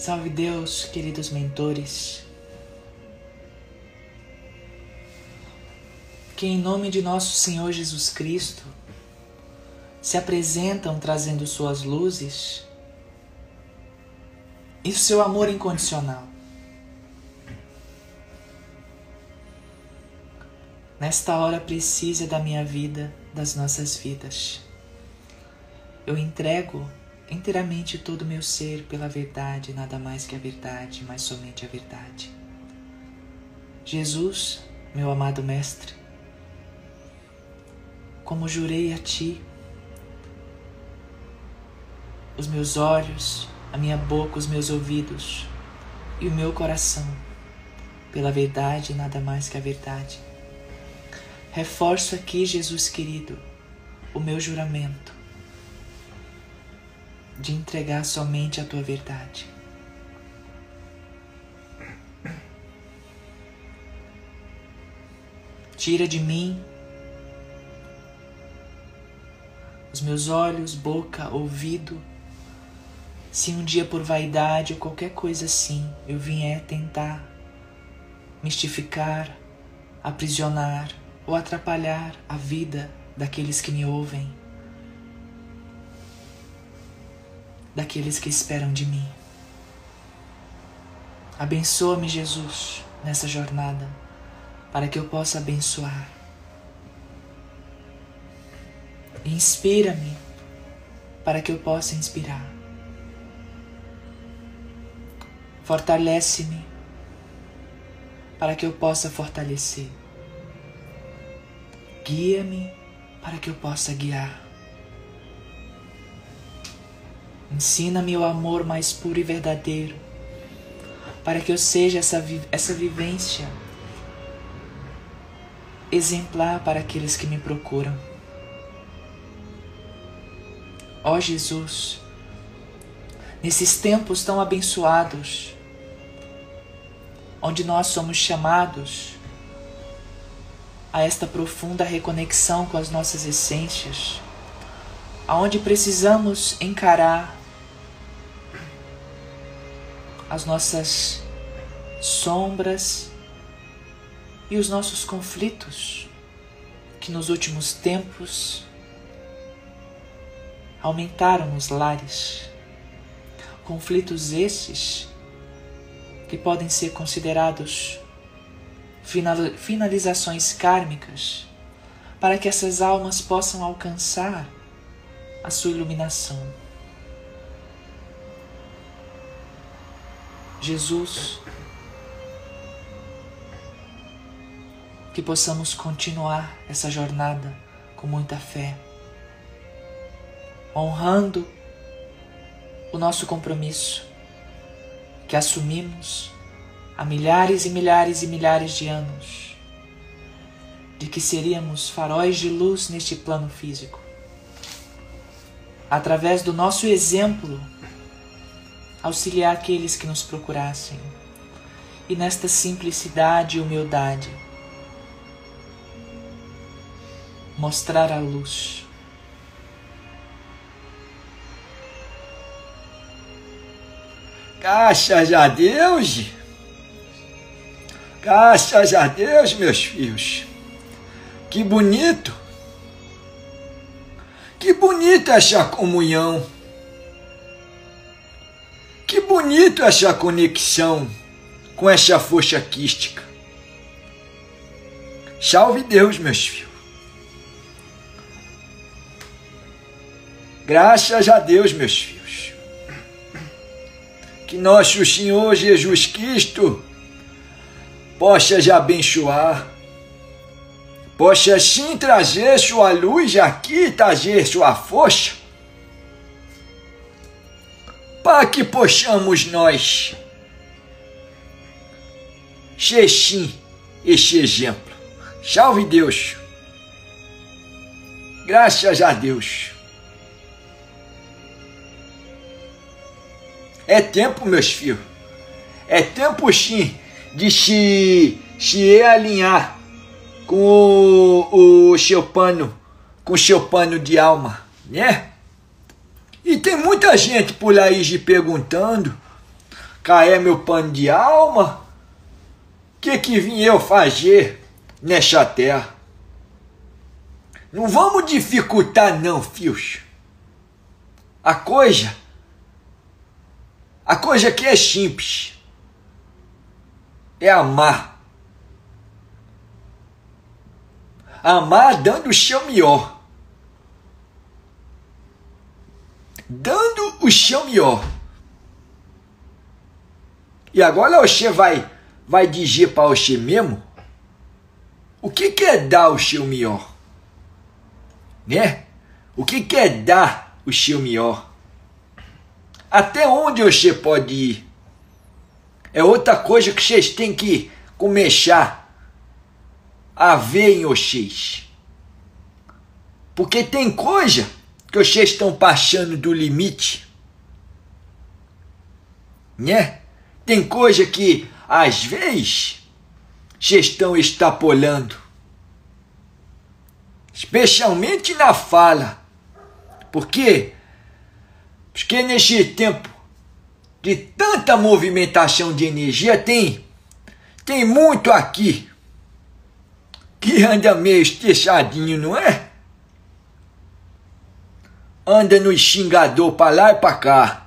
Salve Deus, queridos mentores. Que em nome de nosso Senhor Jesus Cristo se apresentam trazendo suas luzes e seu amor incondicional. Nesta hora precisa da minha vida, das nossas vidas. Eu entrego inteiramente todo o meu ser pela verdade, nada mais que a verdade, mas somente a verdade. Jesus, meu amado Mestre, como jurei a Ti, os meus olhos, a minha boca, os meus ouvidos e o meu coração, pela verdade nada mais que a verdade. Reforço aqui, Jesus querido, o meu juramento de entregar somente a tua verdade. Tira de mim os meus olhos, boca, ouvido. Se um dia por vaidade ou qualquer coisa assim eu vier tentar mistificar, aprisionar ou atrapalhar a vida daqueles que me ouvem, daqueles que esperam de mim. Abençoa-me, Jesus, nessa jornada, para que eu possa abençoar. Inspira-me, para que eu possa inspirar. Fortalece-me, para que eu possa fortalecer. Guia-me, para que eu possa guiar. Ensina-me o amor mais puro e verdadeiro, para que eu seja essa, essa vivência exemplar para aqueles que me procuram. Ó Jesus, nesses tempos tão abençoados, onde nós somos chamados a esta profunda reconexão com as nossas essências, aonde precisamos encarar as nossas sombras e os nossos conflitos que nos últimos tempos aumentaram nos lares. Conflitos estes que podem ser considerados finalizações kármicas para que essas almas possam alcançar a sua iluminação. Jesus, que possamos continuar essa jornada com muita fé, honrando o nosso compromisso que assumimos há milhares e milhares e milhares de anos, de que seríamos faróis de luz neste plano físico. Através do nosso exemplo, auxiliar aqueles que nos procurassem. E nesta simplicidade e humildade, mostrar a luz. Graças a Deus, graças a Deus, meus filhos, que bonito, que bonita essa comunhão. Que bonito essa conexão com essa força quística. Salve Deus, meus filhos. Graças a Deus, meus filhos. Que nosso Senhor Jesus Cristo possa te abençoar, possa sim trazer sua luz aqui, trazer sua força para que possamos nós ser sim este exemplo. Salve Deus. Graças a Deus. É tempo, meus filhos. É tempo sim de se, se alinhar com o, o seu pano, com o seu pano de alma, né? E tem muita gente por aí se perguntando cair meu pano de alma? Que que vim eu fazer nesta terra? Não vamos dificultar não, fios. A coisa, a coisa aqui é simples. É amar. Amar dando o seu melhor. Dando o seu melhor. E agora você vai vai dizer para você mesmo o que, que é dar o seu melhor? Né? O que, que é dar o seu melhor? Até onde você pode ir? É outra coisa que vocês têm que começar a ver em vocês. Porque tem coisa que vocês estão passando do limite. Né? Tem coisa que, às vezes, vocês estão extrapolando. Especialmente na fala. Por quê? Porque neste tempo de tanta movimentação de energia tem tem muito aqui que anda meio estrechadinho, não é? Anda no xingador para lá e para cá.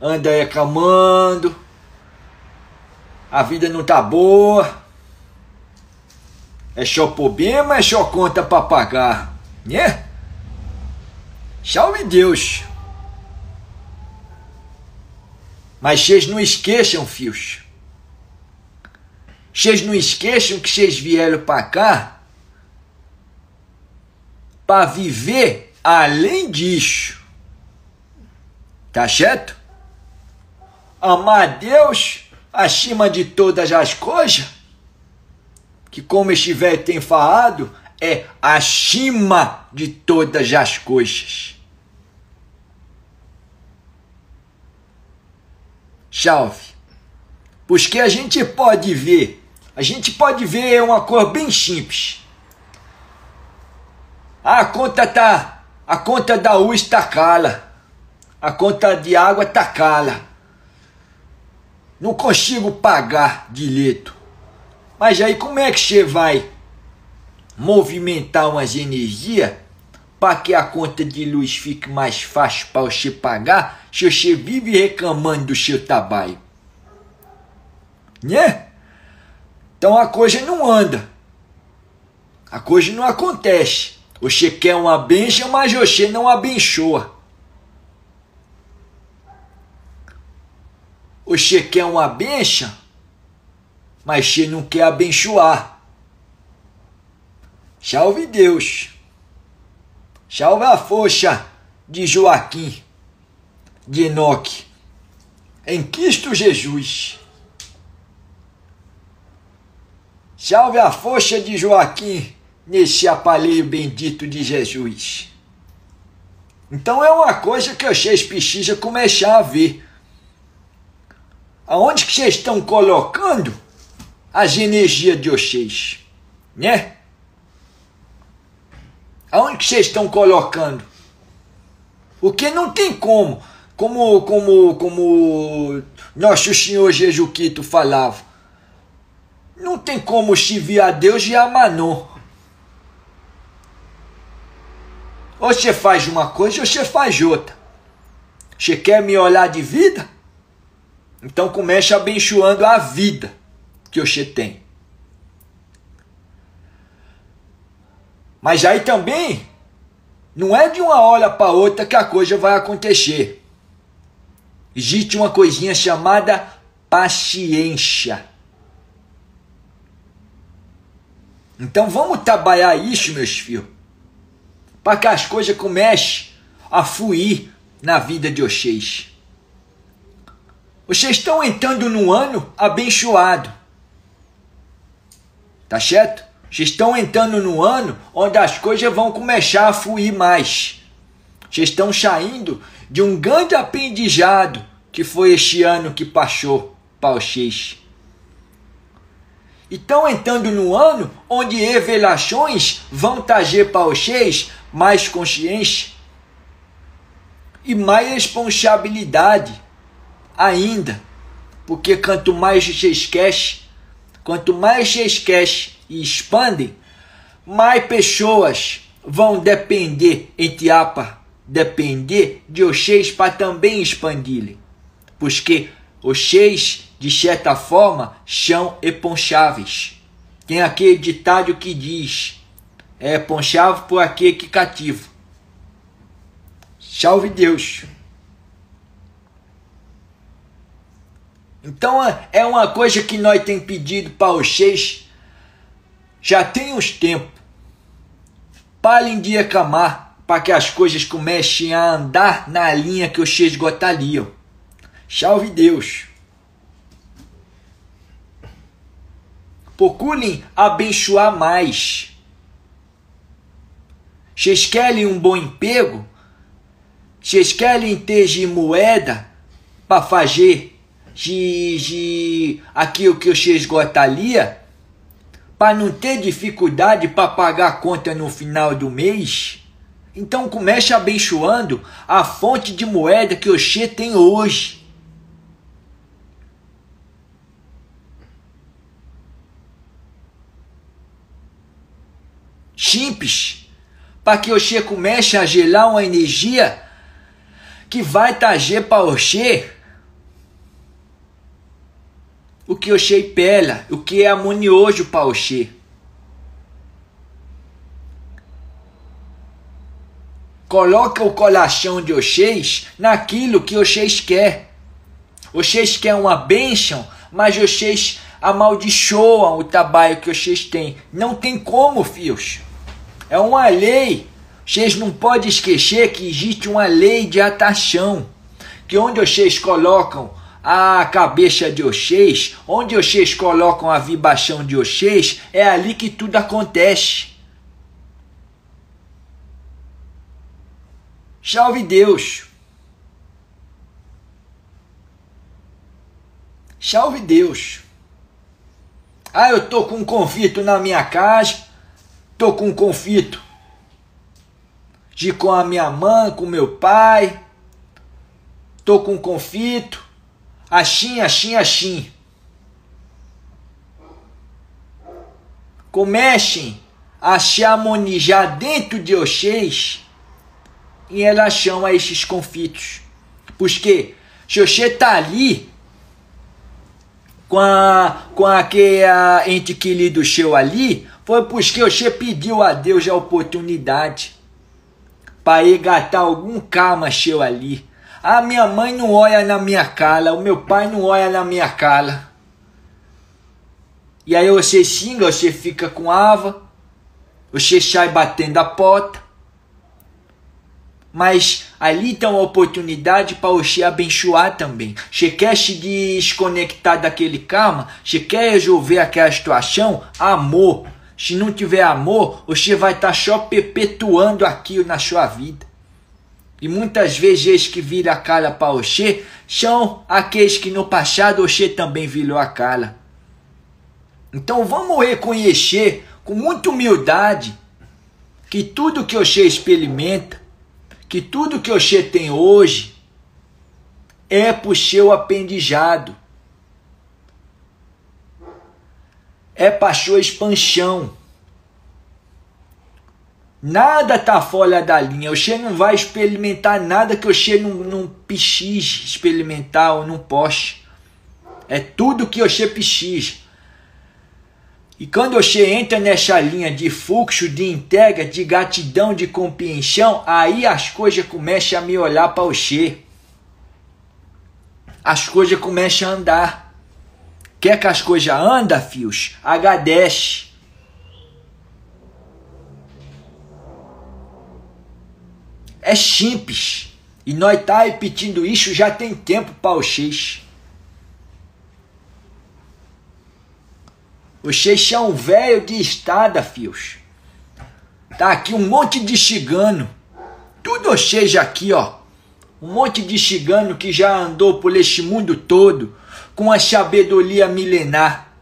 Anda reclamando. A vida não tá boa. É só problema, é só conta para pagar, né? Salve Deus! Mas vocês não esqueçam, fios. Vocês não esqueçam que vocês vieram para cá para viver além disso. Tá certo? Amar Deus acima de todas as coisas, que como este velho tem falado, é acima de todas as coisas. chave. Porque a gente pode ver, a gente pode ver uma cor bem simples. A conta tá, a conta da luz tá cala. A conta de água tá cala. Não consigo pagar direito. Mas aí como é que você vai movimentar umas energias para que a conta de luz fique mais fácil para você pagar, se você vive reclamando do seu trabalho. Né? Então a coisa não anda. A coisa não acontece. Você quer uma benção, mas você não abençoa. Você quer uma benção, mas você não quer abençoar. Salve Deus. Salve a força de Joaquim, de Enoque, em Cristo Jesus. Salve a força de Joaquim nesse aparelho bendito de Jesus. Então é uma coisa que vocês precisam começar a ver. Aonde que vocês estão colocando as energias de vocês, né? Aonde que vocês estão colocando? Porque não tem como, como, como, como nosso Senhor Jesus Cristo falava. Não tem como servir a Deus e a Manon. Ou você faz uma coisa ou você faz outra. Você quer me olhar de vida? Então comece abençoando a vida que você tem. Mas aí também não é de uma hora para outra que a coisa vai acontecer. Existe uma coisinha chamada paciência. Então vamos trabalhar isso, meus filhos, para que as coisas comecem a fluir na vida de vocês. Vocês estão entrando num ano abençoado. Tá certo? Vocês estão entrando no ano onde as coisas vão começar a fluir mais. Vocês estão saindo de um grande aprendizado que foi este ano que passou para vocês. Estão entrando no ano onde revelações vão trazer para vocês mais consciência e mais responsabilidade ainda. Porque quanto mais vocês esquecem, quanto mais vocês esquecem e expandem, mais pessoas vão depender, entre apa, depender de vocês para também expandirem. Porque vocês, de certa forma, são eponcháveis. Tem aquele ditado que diz: é ponchável por aquele que cativo. Salve Deus! Então é uma coisa que nós temos pedido para vocês já tem uns tempos. Parem de reclamar para que as coisas comecem a andar na linha que vocês gostariam. Salve Deus! Procurem abençoar mais. Vocês querem um bom emprego? Vocês querem ter de moeda para fazer de, de aquilo que vocês gostariam? Para não ter dificuldade para pagar a conta no final do mês? Então comece abençoando a fonte de moeda que você tem hoje. Simples, para que você comece a gerar uma energia que vai trazer para você o que você pela, o que é harmonioso para você. Coloca o coração de vocês naquilo que vocês querem. Vocês querem uma bênção, mas vocês amaldiçoam o trabalho que vocês têm. Não tem como, filhos. É uma lei. Vocês não podem esquecer que existe uma lei de atração. Que onde vocês colocam a cabeça de vocês, onde vocês colocam a vibração de vocês, é ali que tudo acontece. Salve Deus! Salve Deus! Ah, eu tô com um conflito na minha casa Tô com um conflito de com a minha mãe, com meu pai. Tô com um conflito. Assim, assim, assim. Comecem a se harmonizar dentro de vocês em relação a esses conflitos. Porque se você tá ali com, a, com aquele ente querido seu ali, foi porque você pediu a Deus a oportunidade para regatar algum karma seu ali. A minha mãe não olha na minha cara, o meu pai não olha na minha cara. E aí você xinga, você fica com ava, você sai batendo a porta. Mas ali tem uma oportunidade para você abençoar também. Você quer se desconectar daquele karma? Você quer resolver aquela situação? Amor. Se não tiver amor, você vai estar tá só perpetuando aquilo na sua vida. E muitas vezes que vira a cara para você são aqueles que no passado você também virou a cara. Então vamos reconhecer com muita humildade que tudo que você experimenta, que tudo que você tem hoje é por seu aprendizado. É sua expansão. Nada tá fora da linha. Você não vai experimentar nada que você não, não precise experimentar ou não poste. É tudo que você precisa. E quando você entra nessa linha de fluxo, de entrega, de gratidão, de compreensão, aí as coisas começam a me olhar para você. As coisas começam a andar. Quer que as coisas andam, fios? Agradece. É simples. E nós tá repetindo isso já tem tempo para vocês. Vocês são velho de estada, fios. Tá aqui um monte de chigano. Tudo vocês aqui, ó. Um monte de chigano que já andou por este mundo todo com a sabedoria milenar.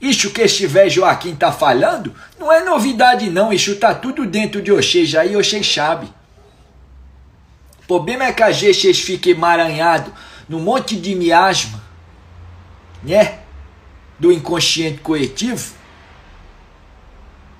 Isso que velho Joaquim está falando não é novidade não, isso está tudo dentro de vocês aí, vocês sabem. O problema é que às vezes vocês ficam emaranhados num monte de miasma, né? Do inconsciente coletivo,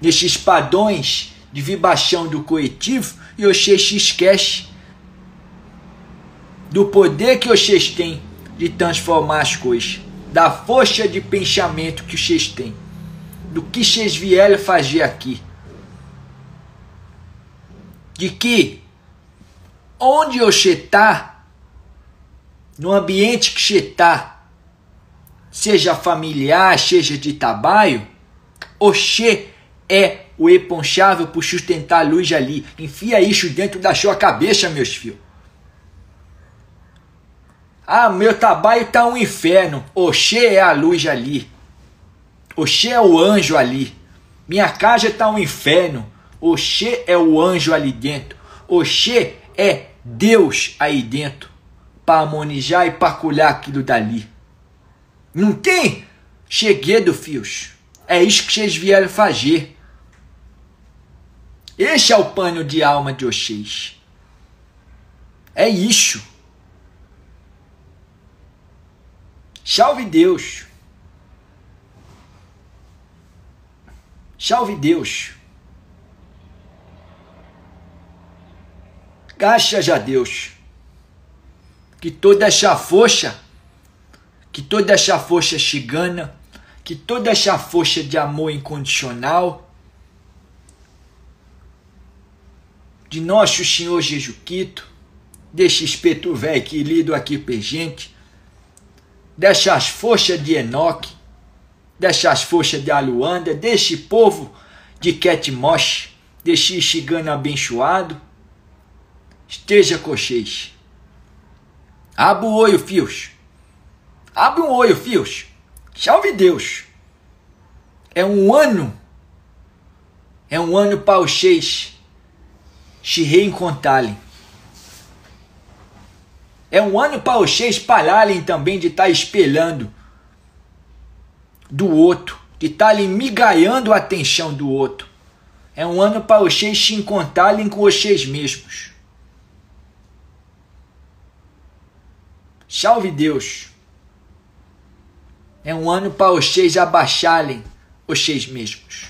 nesses padrões de vibração do coletivo, e vocês se esquecem do poder que vocês têm de transformar as coisas, da força de pensamento que vocês têm, do que vocês vieram fazer aqui. De que onde você está, no ambiente que você está, seja familiar, seja de trabalho, você é o responsável por sustentar a luz ali. Enfia isso dentro da sua cabeça, meus filhos. Ah, meu trabalho tá um inferno. Oxê é a luz ali. Oxê é o anjo ali. Minha casa tá um inferno. Oxê é o anjo ali dentro. Oxê é Deus aí dentro para harmonizar e para colhar aquilo dali. Não tem cheguedo, fios. É isso que vocês vieram fazer. Este é o pano de alma de vocês. É isso. Salve Deus. Salve Deus. Graças a Deus. Que toda essa força, que toda essa força chigana, que toda essa força de amor incondicional de nosso Senhor Jesus Cristo, desse espeto velho que lido aqui per gente, dessas forças de Enoque, dessas forças de Aluanda, desse povo de Ketmosh, desse chigano abençoado, esteja com vocês. Abra o olho, fios. Abra um olho, fios. Salve Deus. É um ano. É um ano para vocês se reencontrarem. É um ano para vocês pararem também de estar tá espelhando do outro, de estarem tá migalhando a atenção do outro. É um ano para vocês se encontrarem com vocês mesmos. Salve Deus! É um ano para vocês abaixarem vocês mesmos.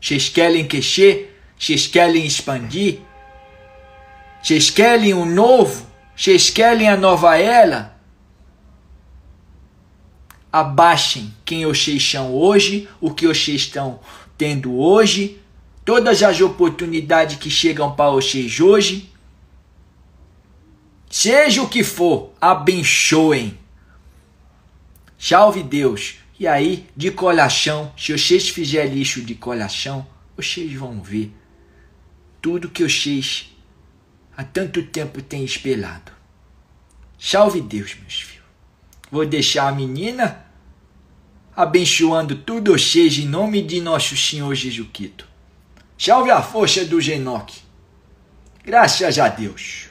Vocês querem crescer? Vocês querem expandir? Vocês querem o um novo? Vocês querem a nova era? Abaixem quem vocês são hoje, o que vocês estão tendo hoje, todas as oportunidades que chegam para vocês hoje Seja o que for, abençoem. Salve Deus. E aí, de coração, se vocês fizerem isso de coração, vocês vão ver tudo que vocês há tanto tempo têm esperado. Salve Deus, meus filhos. Vou deixar a menina abençoando tudo vocês em nome de nosso Senhor Jesus Cristo. Salve a força do Genoque. Graças a Deus.